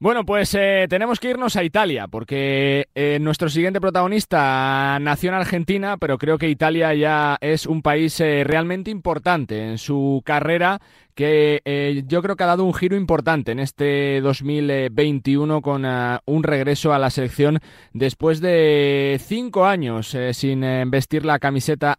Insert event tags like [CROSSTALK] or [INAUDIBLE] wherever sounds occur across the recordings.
Bueno, pues eh, tenemos que irnos a Italia, porque eh, nuestro siguiente protagonista nació en Argentina, pero creo que Italia ya es un país eh, realmente importante en su carrera, que yo creo que ha dado un giro importante en este 2021 con un regreso a la selección después de cinco años sin vestir la camiseta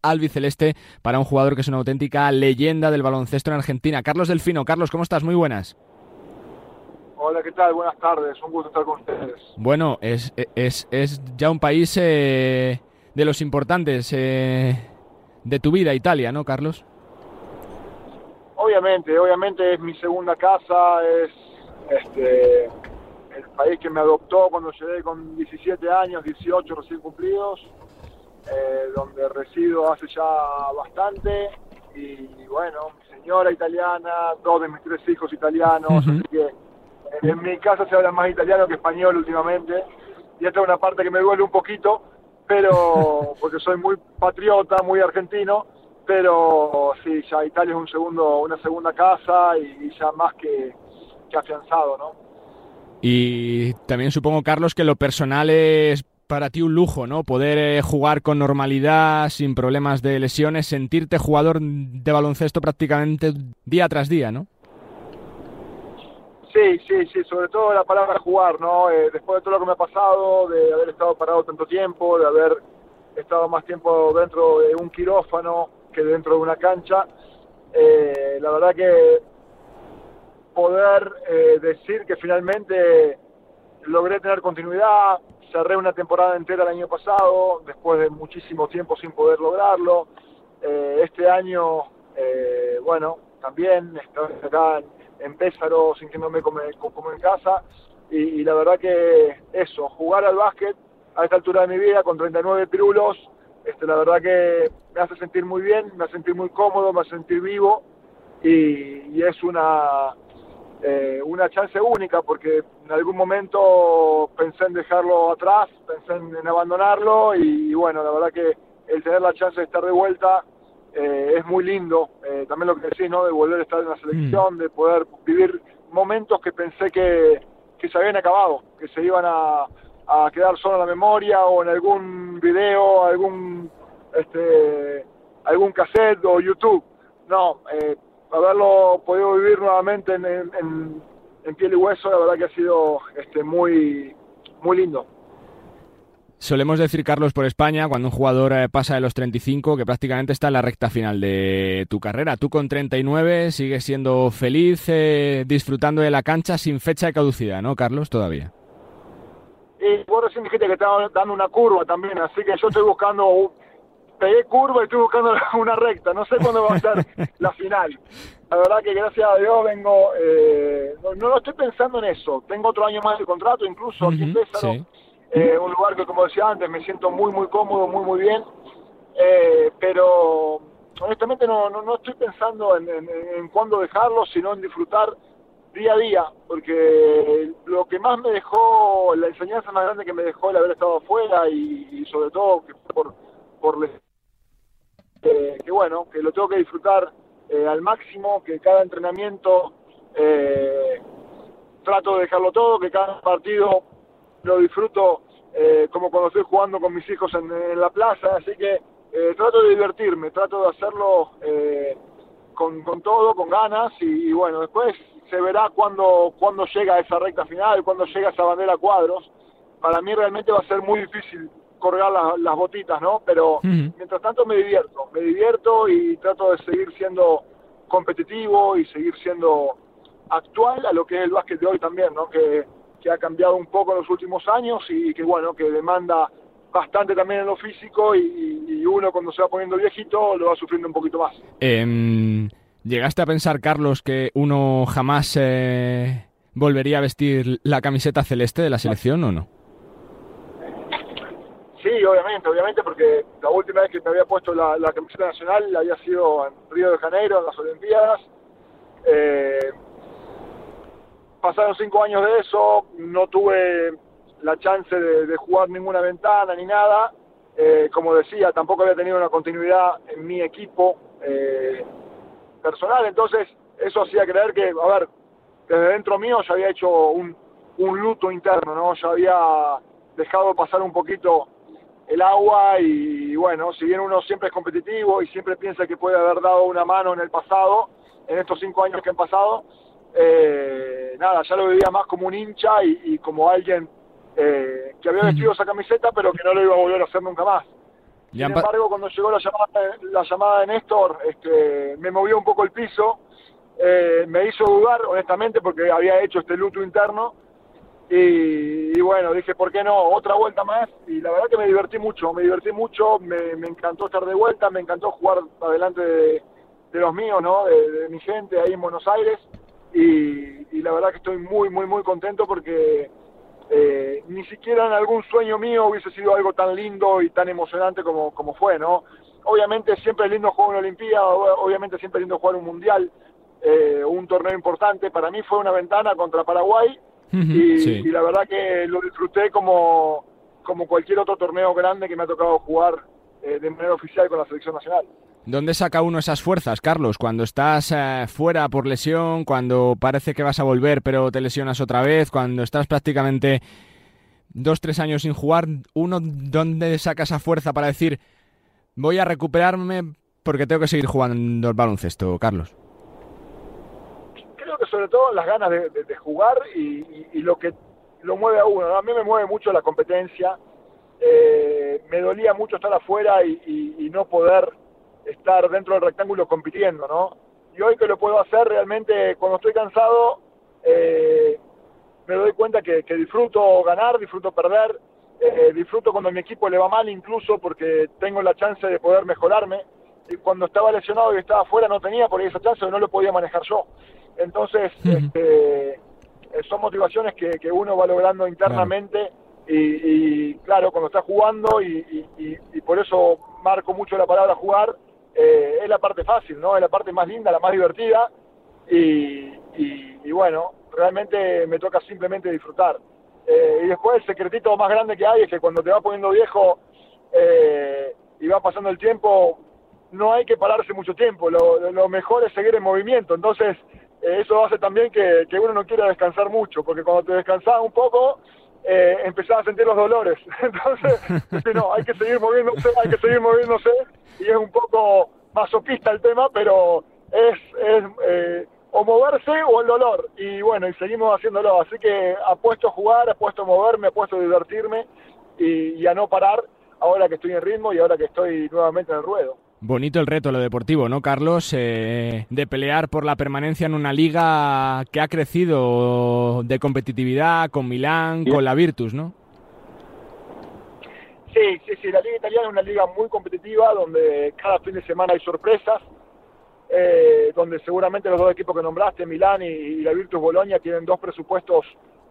albiceleste para un jugador que es una auténtica leyenda del baloncesto en Argentina. Carlos Delfino, Carlos, ¿cómo estás? Muy buenas. Hola, ¿qué tal? Buenas tardes, un gusto estar con ustedes. Bueno, es, es, es ya un país eh, de los importantes eh, de tu vida, Italia, ¿no, Carlos? Obviamente, obviamente es mi segunda casa, es este, el país que me adoptó cuando llegué con 17 años, 18 recién cumplidos, eh, donde resido hace ya bastante y bueno, mi señora italiana, dos de mis tres hijos italianos, así que en mi casa se habla más italiano que español últimamente, y esta es una parte que me duele un poquito, pero [LAUGHS] porque soy muy patriota, muy argentino, pero sí, ya Italia es un segundo, una segunda casa y, ya más que, que afianzado, ¿no? Y también supongo, Carlos, que lo personal es para ti un lujo, ¿no? Poder eh, jugar con normalidad, sin problemas de lesiones, sentirte jugador de baloncesto prácticamente día tras día, ¿no? Sí, sí, sí, sobre todo la palabra jugar, ¿no? Eh, después de todo lo que me ha pasado, de haber estado parado tanto tiempo, de haber estado más tiempo dentro de un quirófano que dentro de una cancha, eh, la verdad que poder eh, decir que finalmente logré tener continuidad, cerré una temporada entera el año pasado, después de muchísimo tiempo sin poder lograrlo, este año, bueno, también estoy acá en en Pésaro, sintiéndome como, en casa. Y, la verdad que eso, jugar al básquet a esta altura de mi vida con 39 pirulos, este, la verdad que me hace sentir muy bien, me hace sentir muy cómodo, me hace sentir vivo y, es una, eh, una chance única porque en algún momento pensé en dejarlo atrás, pensé en, abandonarlo y, y, bueno, la verdad que el tener la chance de estar de vuelta eh, es muy lindo, eh, también lo que decís, ¿no? De volver a estar en la selección, mm. de poder vivir momentos que pensé que, que se habían acabado, que se iban a, a quedar solo en la memoria o en algún video, algún este algún cassette o YouTube. No, eh, haberlo podido vivir nuevamente en, en, en, piel y hueso, la verdad que ha sido este muy muy lindo. Solemos decir, Carlos, por España, cuando un jugador eh, pasa de los 35, que prácticamente está en la recta final de tu carrera. Tú con 39 sigues siendo feliz, eh, disfrutando de la cancha sin fecha de caducidad, ¿no, Carlos? Todavía. Y vos recién dijiste que estaba dando una curva también, así que yo estoy buscando, pegué curva y estoy buscando [LAUGHS] una recta. No sé cuándo va a ser la final. La verdad que gracias a Dios vengo, eh, no, no, estoy pensando en eso. Tengo otro año más de contrato, incluso aquí Pésaro. Eh, un lugar que, como decía antes, me siento muy, muy cómodo, muy, muy bien. Eh, pero honestamente no, no, estoy pensando en, en, cuándo dejarlo, sino en disfrutar día a día, porque lo que más me dejó, la enseñanza más grande que me dejó el haber estado afuera y, sobre todo que por, por eh, que bueno, que lo tengo que disfrutar al máximo, que cada entrenamiento trato de dejarlo todo, que cada partido lo disfruto eh, como cuando estoy jugando con mis hijos en, la plaza, así que eh, trato de divertirme, trato de hacerlo eh, con, con, todo, con ganas y, bueno, después se verá cuando, cuando llega esa recta final, cuando llega esa bandera a cuadros. Para mí realmente va a ser muy difícil colgar las botitas, ¿no? Pero mientras tanto me divierto, me divierto y trato de seguir siendo competitivo y seguir siendo actual a lo que es el básquet de hoy también, ¿no? Que que ha cambiado un poco en los últimos años y que bueno, que demanda bastante también en lo físico y, uno cuando se va poniendo viejito lo va sufriendo un poquito más. Em, ¿Llegaste a pensar, Carlos, que uno jamás eh, volvería a vestir la camiseta celeste de la selección o no? Sí, obviamente, obviamente, porque la última vez que me había puesto la, camiseta nacional había sido en Río de Janeiro, en las Olimpiadas. Eh, pasaron cinco años de eso, no tuve la chance de, jugar ninguna ventana ni nada. Eh, como decía, tampoco había tenido una continuidad en mi equipo eh, personal, entonces eso hacía creer que, a ver, desde dentro mío ya había hecho un, un luto interno, ¿no? Ya había dejado pasar un poquito el agua y bueno, si bien uno siempre es competitivo y siempre piensa que puede haber dado una mano en el pasado, en estos cinco años que han pasado, eh, nada, ya lo vivía más como un hincha y, como alguien eh, que había vestido esa camiseta pero que no lo iba a volver a hacer nunca más. Sin embargo, cuando llegó la llamada, la llamada de Néstor, este, me movió un poco el piso, eh, me hizo dudar, honestamente, porque había hecho este luto interno, y, bueno, dije, ¿por qué no? Otra vuelta más. Y la verdad que me divertí mucho, me divertí mucho, me, encantó estar de vuelta, me encantó jugar adelante de, los míos, ¿no? De, mi gente ahí en Buenos Aires. Y, la verdad que estoy muy, muy, muy contento porque eh, ni siquiera en algún sueño mío hubiese sido algo tan lindo y tan emocionante como, como fue, ¿no? Obviamente siempre es lindo jugar una Olimpíada, obviamente siempre es lindo jugar un Mundial, eh, un torneo importante. Para mí fue una ventana contra Paraguay y, la verdad que lo disfruté como, como cualquier otro torneo grande que me ha tocado jugar eh, de manera oficial con la selección nacional. ¿Dónde saca uno esas fuerzas, Carlos? Cuando estás eh, fuera por lesión, cuando parece que vas a volver pero te lesionas otra vez, cuando estás prácticamente dos, tres años sin jugar, ¿uno dónde saca esa fuerza para decir voy a recuperarme porque tengo que seguir jugando el baloncesto, Carlos? que sobre todo las ganas de, jugar y, lo que lo mueve a uno. A mí me mueve mucho la competencia. Eh, me dolía mucho estar afuera y, no poder estar dentro del rectángulo compitiendo, ¿no? Y hoy que lo puedo hacer, realmente cuando estoy cansado, eh, me doy cuenta que, disfruto ganar, disfruto perder, eh, disfruto cuando mi equipo le va mal incluso porque tengo la chance de poder mejorarme. Y cuando estaba lesionado y estaba afuera no tenía por esa chance, no lo podía manejar yo. Entonces, este, eh, son motivaciones que, que, uno va logrando internamente Y, claro, cuando está jugando y, por eso marco mucho la palabra jugar, eh, es la parte fácil, ¿no? Es la parte más linda, la más divertida y, bueno, realmente me toca simplemente disfrutar. Eh, y después el secretito más grande que hay es que cuando te va poniendo viejo y va pasando el tiempo, no hay que pararse mucho tiempo, lo, lo mejor es seguir en movimiento. Entonces, eh, eso hace también que, uno no quiera descansar mucho, porque cuando te descansas un poco, eh, empezás a sentir los dolores. [LAUGHS] Entonces, no, hay que seguir moviéndose, hay que seguir moviéndose, y es un poco masoquista el tema, pero es, es eh, o moverse o el dolor. Y bueno, y seguimos haciéndolo. Así que apuesto a jugar, apuesto a moverme, apuesto a divertirme y a no parar ahora que estoy en ritmo y ahora que estoy nuevamente en el ruedo. Bonito el reto, lo deportivo, ¿no, Carlos? Eh, de pelear por la permanencia en una liga que ha crecido de competitividad con Milán, con la Virtus, ¿no? Sí, sí, sí, la liga italiana es una liga muy competitiva donde cada fin de semana hay sorpresas, eh, donde seguramente los dos equipos que nombraste, Milán y, la Virtus Bolonia, tienen dos presupuestos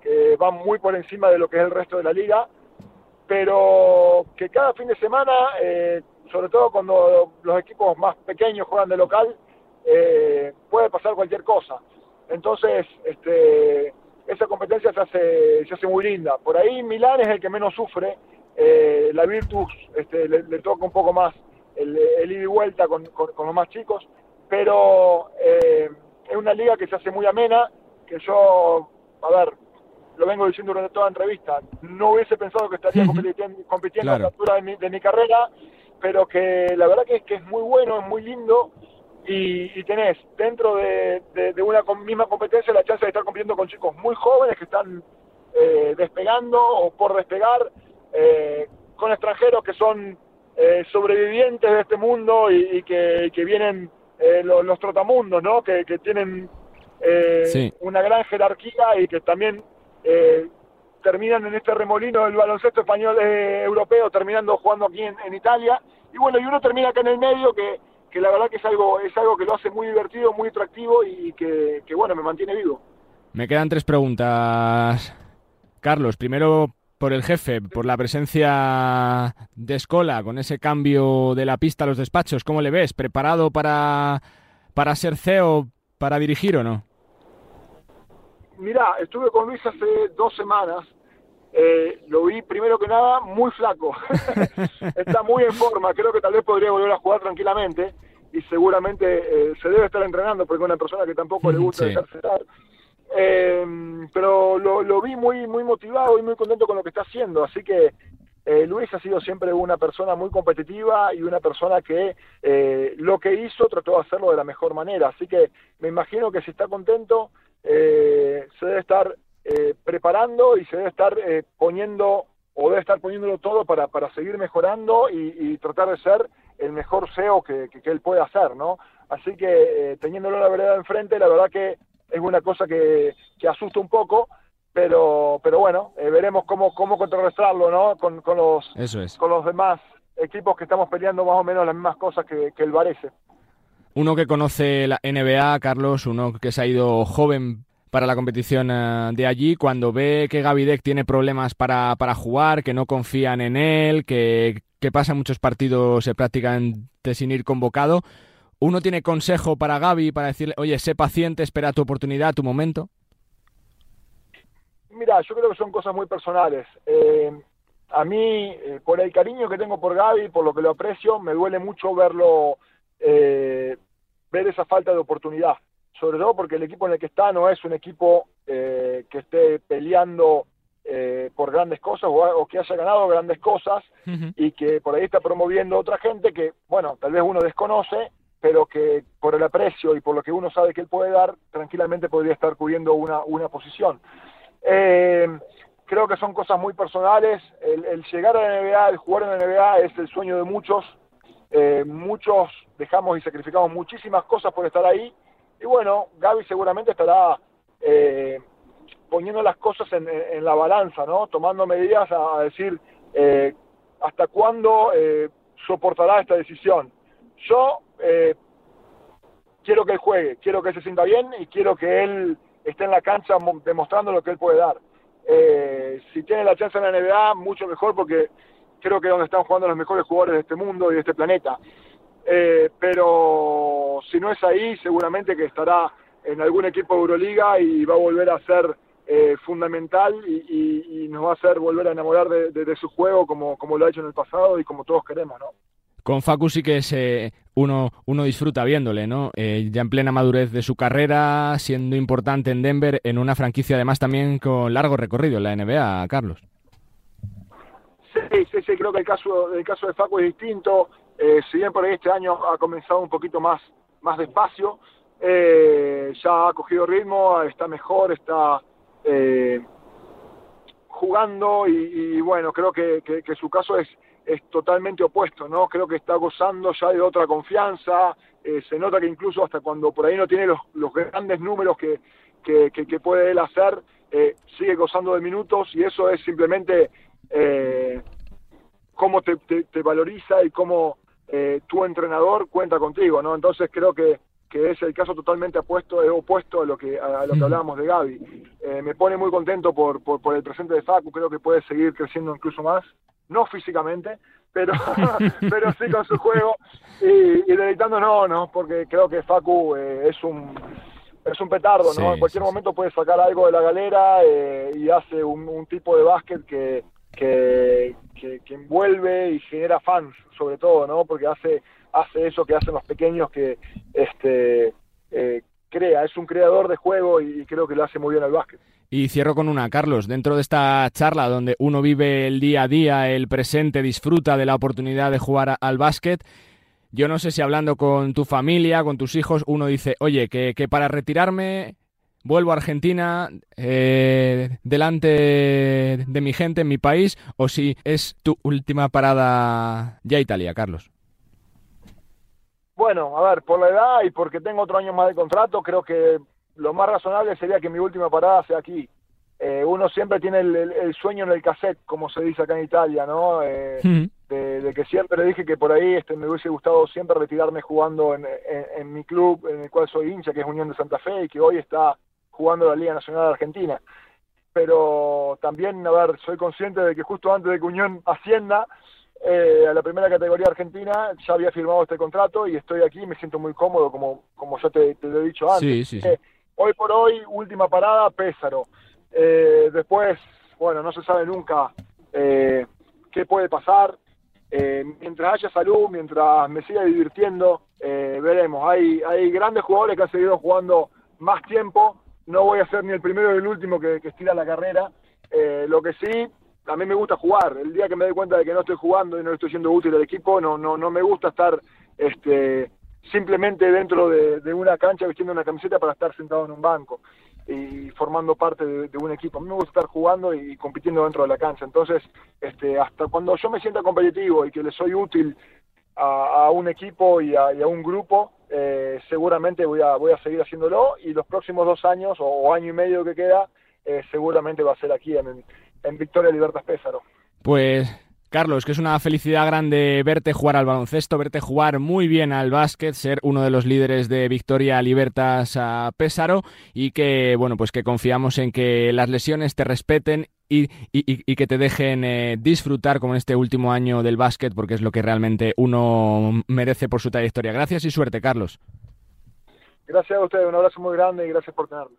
que van muy por encima de lo que es el resto de la liga, pero que cada fin de semana... Eh, sobre todo cuando los equipos más pequeños juegan de local, eh, puede pasar cualquier cosa. Entonces, este, esa competencia se hace, se hace muy linda. Por ahí Milán es el que menos sufre, eh, la Virtus este, le, toca un poco más el, el ida y vuelta con, los más chicos, pero eh, es una liga que se hace muy amena, que yo, a ver, lo vengo diciendo durante toda la entrevista, no hubiese pensado que estaría compitiendo, a la altura de mi, de mi carrera, pero que la verdad que es, que es muy bueno, es muy lindo y, tenés dentro de, una misma competencia la chance de estar compitiendo con chicos muy jóvenes que están eh, despegando o por despegar, eh, con extranjeros que son eh, sobrevivientes de este mundo y, que, vienen los, trotamundos, ¿no? que, tienen una gran jerarquía y que también terminan en este remolino del baloncesto español eh, europeo, terminando jugando aquí en, Italia. Y bueno, y uno termina acá en el medio que, que la verdad que es algo, es algo que lo hace muy divertido, muy atractivo y que, que bueno, me mantiene vivo. Me quedan tres preguntas. Carlos, primero por el jefe, por la presencia de Escola, con ese cambio de la pista a los despachos, ¿cómo le ves? ¿Preparado para, para ser CEO, para dirigir o no? Mirá, estuve con Luis hace dos semanas. Eh, lo vi primero que nada muy flaco. [LAUGHS] Está muy en forma. Creo que tal vez podría volver a jugar tranquilamente y seguramente eh, se debe estar entrenando porque es una persona que tampoco le gusta dejarse estar. Eh, pero lo, lo, vi muy, muy motivado y muy contento con lo que está haciendo, así que eh, Luis ha sido siempre una persona muy competitiva y una persona que eh, lo que hizo trató de hacerlo de la mejor manera, así que me imagino que si está contento eh, se debe estar eh, preparando y se debe estar eh, poniendo o debe estar poniéndolo todo para, para seguir mejorando y, y tratar de ser el mejor SEO que, que, que él puede hacer, ¿no? Así que eh, teniéndolo la verdad enfrente, la verdad que es una cosa que, que asusta un poco, pero, pero bueno, eh, veremos cómo, cómo contrarrestarlo, ¿no? Con, con, los, Eso es. con los demás equipos que estamos peleando más o menos las mismas cosas que, que el Varese. Uno que conoce la NBA, Carlos, uno que se ha ido joven para la competición uh, de allí, cuando ve que Gavidec tiene problemas para, para jugar, que no confían en él, que, que pasa muchos partidos eh, prácticamente sin ir convocado, ¿uno tiene consejo para Gaby para decirle, oye, sé paciente, espera tu oportunidad, tu momento? Mira, yo creo que son cosas muy personales. Eh, a mí, eh, por el cariño que tengo por Gaby, por lo que lo aprecio, me duele mucho verlo, eh, ver esa falta de oportunidad. Sobre todo porque el equipo en el que está no es un equipo eh, que esté peleando eh, por grandes cosas o, o, que haya ganado grandes cosas uh -huh. y que por ahí está promoviendo otra gente que, bueno, tal vez uno desconoce, pero que por el aprecio y por lo que uno sabe que él puede dar, tranquilamente podría estar cubriendo una, una posición. Eh, creo que son cosas muy personales. El, el, llegar a la NBA, el jugar en la NBA es el sueño de muchos. Eh, muchos dejamos y sacrificamos muchísimas cosas por estar ahí. Y bueno, Gaby seguramente estará eh, poniendo las cosas en, la balanza, ¿no? Tomando medidas a, decir eh, hasta cuándo eh, soportará esta decisión. Yo eh, quiero que él juegue, quiero que él se sienta bien y quiero que él esté en la cancha demostrando lo que él puede dar. Eh, si tiene la chance en la NBA, mucho mejor porque creo que es donde están jugando los mejores jugadores de este mundo y de este planeta. Eh, si no es ahí, seguramente que estará en algún equipo de Euroliga y va a volver a ser eh, fundamental y, y, y, nos va a hacer volver a enamorar de, de, de, su juego como, como lo ha hecho en el pasado y como todos queremos, ¿no? Con Facu sí que es, eh, uno, uno disfruta viéndole, ¿no? Eh, ya en plena madurez de su carrera, siendo importante en Denver, en una franquicia además también con largo recorrido en la NBA, Carlos. Sí, sí, sí, creo que el caso, el caso de Facu es distinto. Eh, si bien por ahí este año ha comenzado un poquito más, más despacio, eh, ya ha cogido ritmo, está mejor, está eh, jugando y, y, bueno, creo que, que, su caso es, es totalmente opuesto, ¿no? Creo que está gozando ya de otra confianza, eh, se nota que incluso hasta cuando por ahí no tiene los, los grandes números que, que, que, puede él hacer, eh, sigue gozando de minutos y eso es simplemente eh, cómo te, te, te, valoriza y cómo eh, tu entrenador cuenta contigo, ¿no? Entonces creo que, que es el caso totalmente opuesto, opuesto a lo que, a lo que hablábamos de Gaby. Eh, me pone muy contento por, por, por, el presente de Facu, creo que puede seguir creciendo incluso más, no físicamente, pero, [LAUGHS] pero sí con su juego y, y deleitándonos, ¿no? Porque creo que Facu eh, es un es un petardo, ¿no? Sí, en cualquier sí, momento sí. puede sacar algo de la galera eh, y hace un, un, tipo de básquet que, que, que, envuelve y genera fans, sobre todo, ¿no? Porque hace, hace eso que hacen los pequeños que este eh, crea, es un creador de juego y, y creo que lo hace muy bien al básquet. Y cierro con una, Carlos, dentro de esta charla donde uno vive el día a día, el presente, disfruta de la oportunidad de jugar al básquet, yo no sé si hablando con tu familia, con tus hijos, uno dice, oye, que, que para retirarme vuelvo a Argentina eh, delante de mi gente, en mi país, o si es tu última parada ya Italia, Carlos. Bueno, a ver, por la edad y porque tengo otro año más de contrato, creo que lo más razonable sería que mi última parada sea aquí. Eh, uno siempre tiene el, el, el, sueño en el cassette, como se dice acá en Italia, ¿no? Eh, mm. de, de, que siempre le dije que por ahí este, me hubiese gustado siempre retirarme jugando en, en, en, mi club, en el cual soy hincha, que es Unión de Santa Fe, y que hoy está jugando la Liga Nacional de Argentina. Pero también, a ver, soy consciente de que justo antes de que Unión ascienda eh, a la primera categoría argentina, ya había firmado este contrato y estoy aquí me siento muy cómodo, como, como ya te, te lo he dicho antes. Sí, sí, sí. hoy por hoy, última parada, Pésaro. Eh, después, bueno, no se sabe nunca eh, qué puede pasar. Eh, mientras haya salud, mientras me siga divirtiendo, eh, veremos. Hay, hay grandes jugadores que han seguido jugando más tiempo no voy a ser ni el primero ni el último que, estira la carrera. Eh, lo que sí, a mí me gusta jugar. El día que me doy cuenta de que no estoy jugando y no estoy siendo útil al equipo, no, no, no me gusta estar este, simplemente dentro de, una cancha vistiendo una camiseta para estar sentado en un banco y formando parte de, un equipo. A mí me gusta estar jugando y compitiendo dentro de la cancha. Entonces, este, hasta cuando yo me sienta competitivo y que le soy útil a, un equipo y a, un grupo, eh, seguramente voy a, voy a seguir haciéndolo y los próximos dos años o, año y medio que queda, eh, seguramente va a ser aquí en, en Victoria Libertas Pésaro. Pues Carlos, que es una felicidad grande verte jugar al baloncesto, verte jugar muy bien al básquet, ser uno de los líderes de Victoria Libertas a Pésaro y que, bueno, pues que confiamos en que las lesiones te respeten y, que te dejen eh, disfrutar como en este último año del básquet porque es lo que realmente uno merece por su trayectoria. Gracias y suerte, Carlos. Gracias a ustedes, un abrazo muy grande y gracias por tenerme.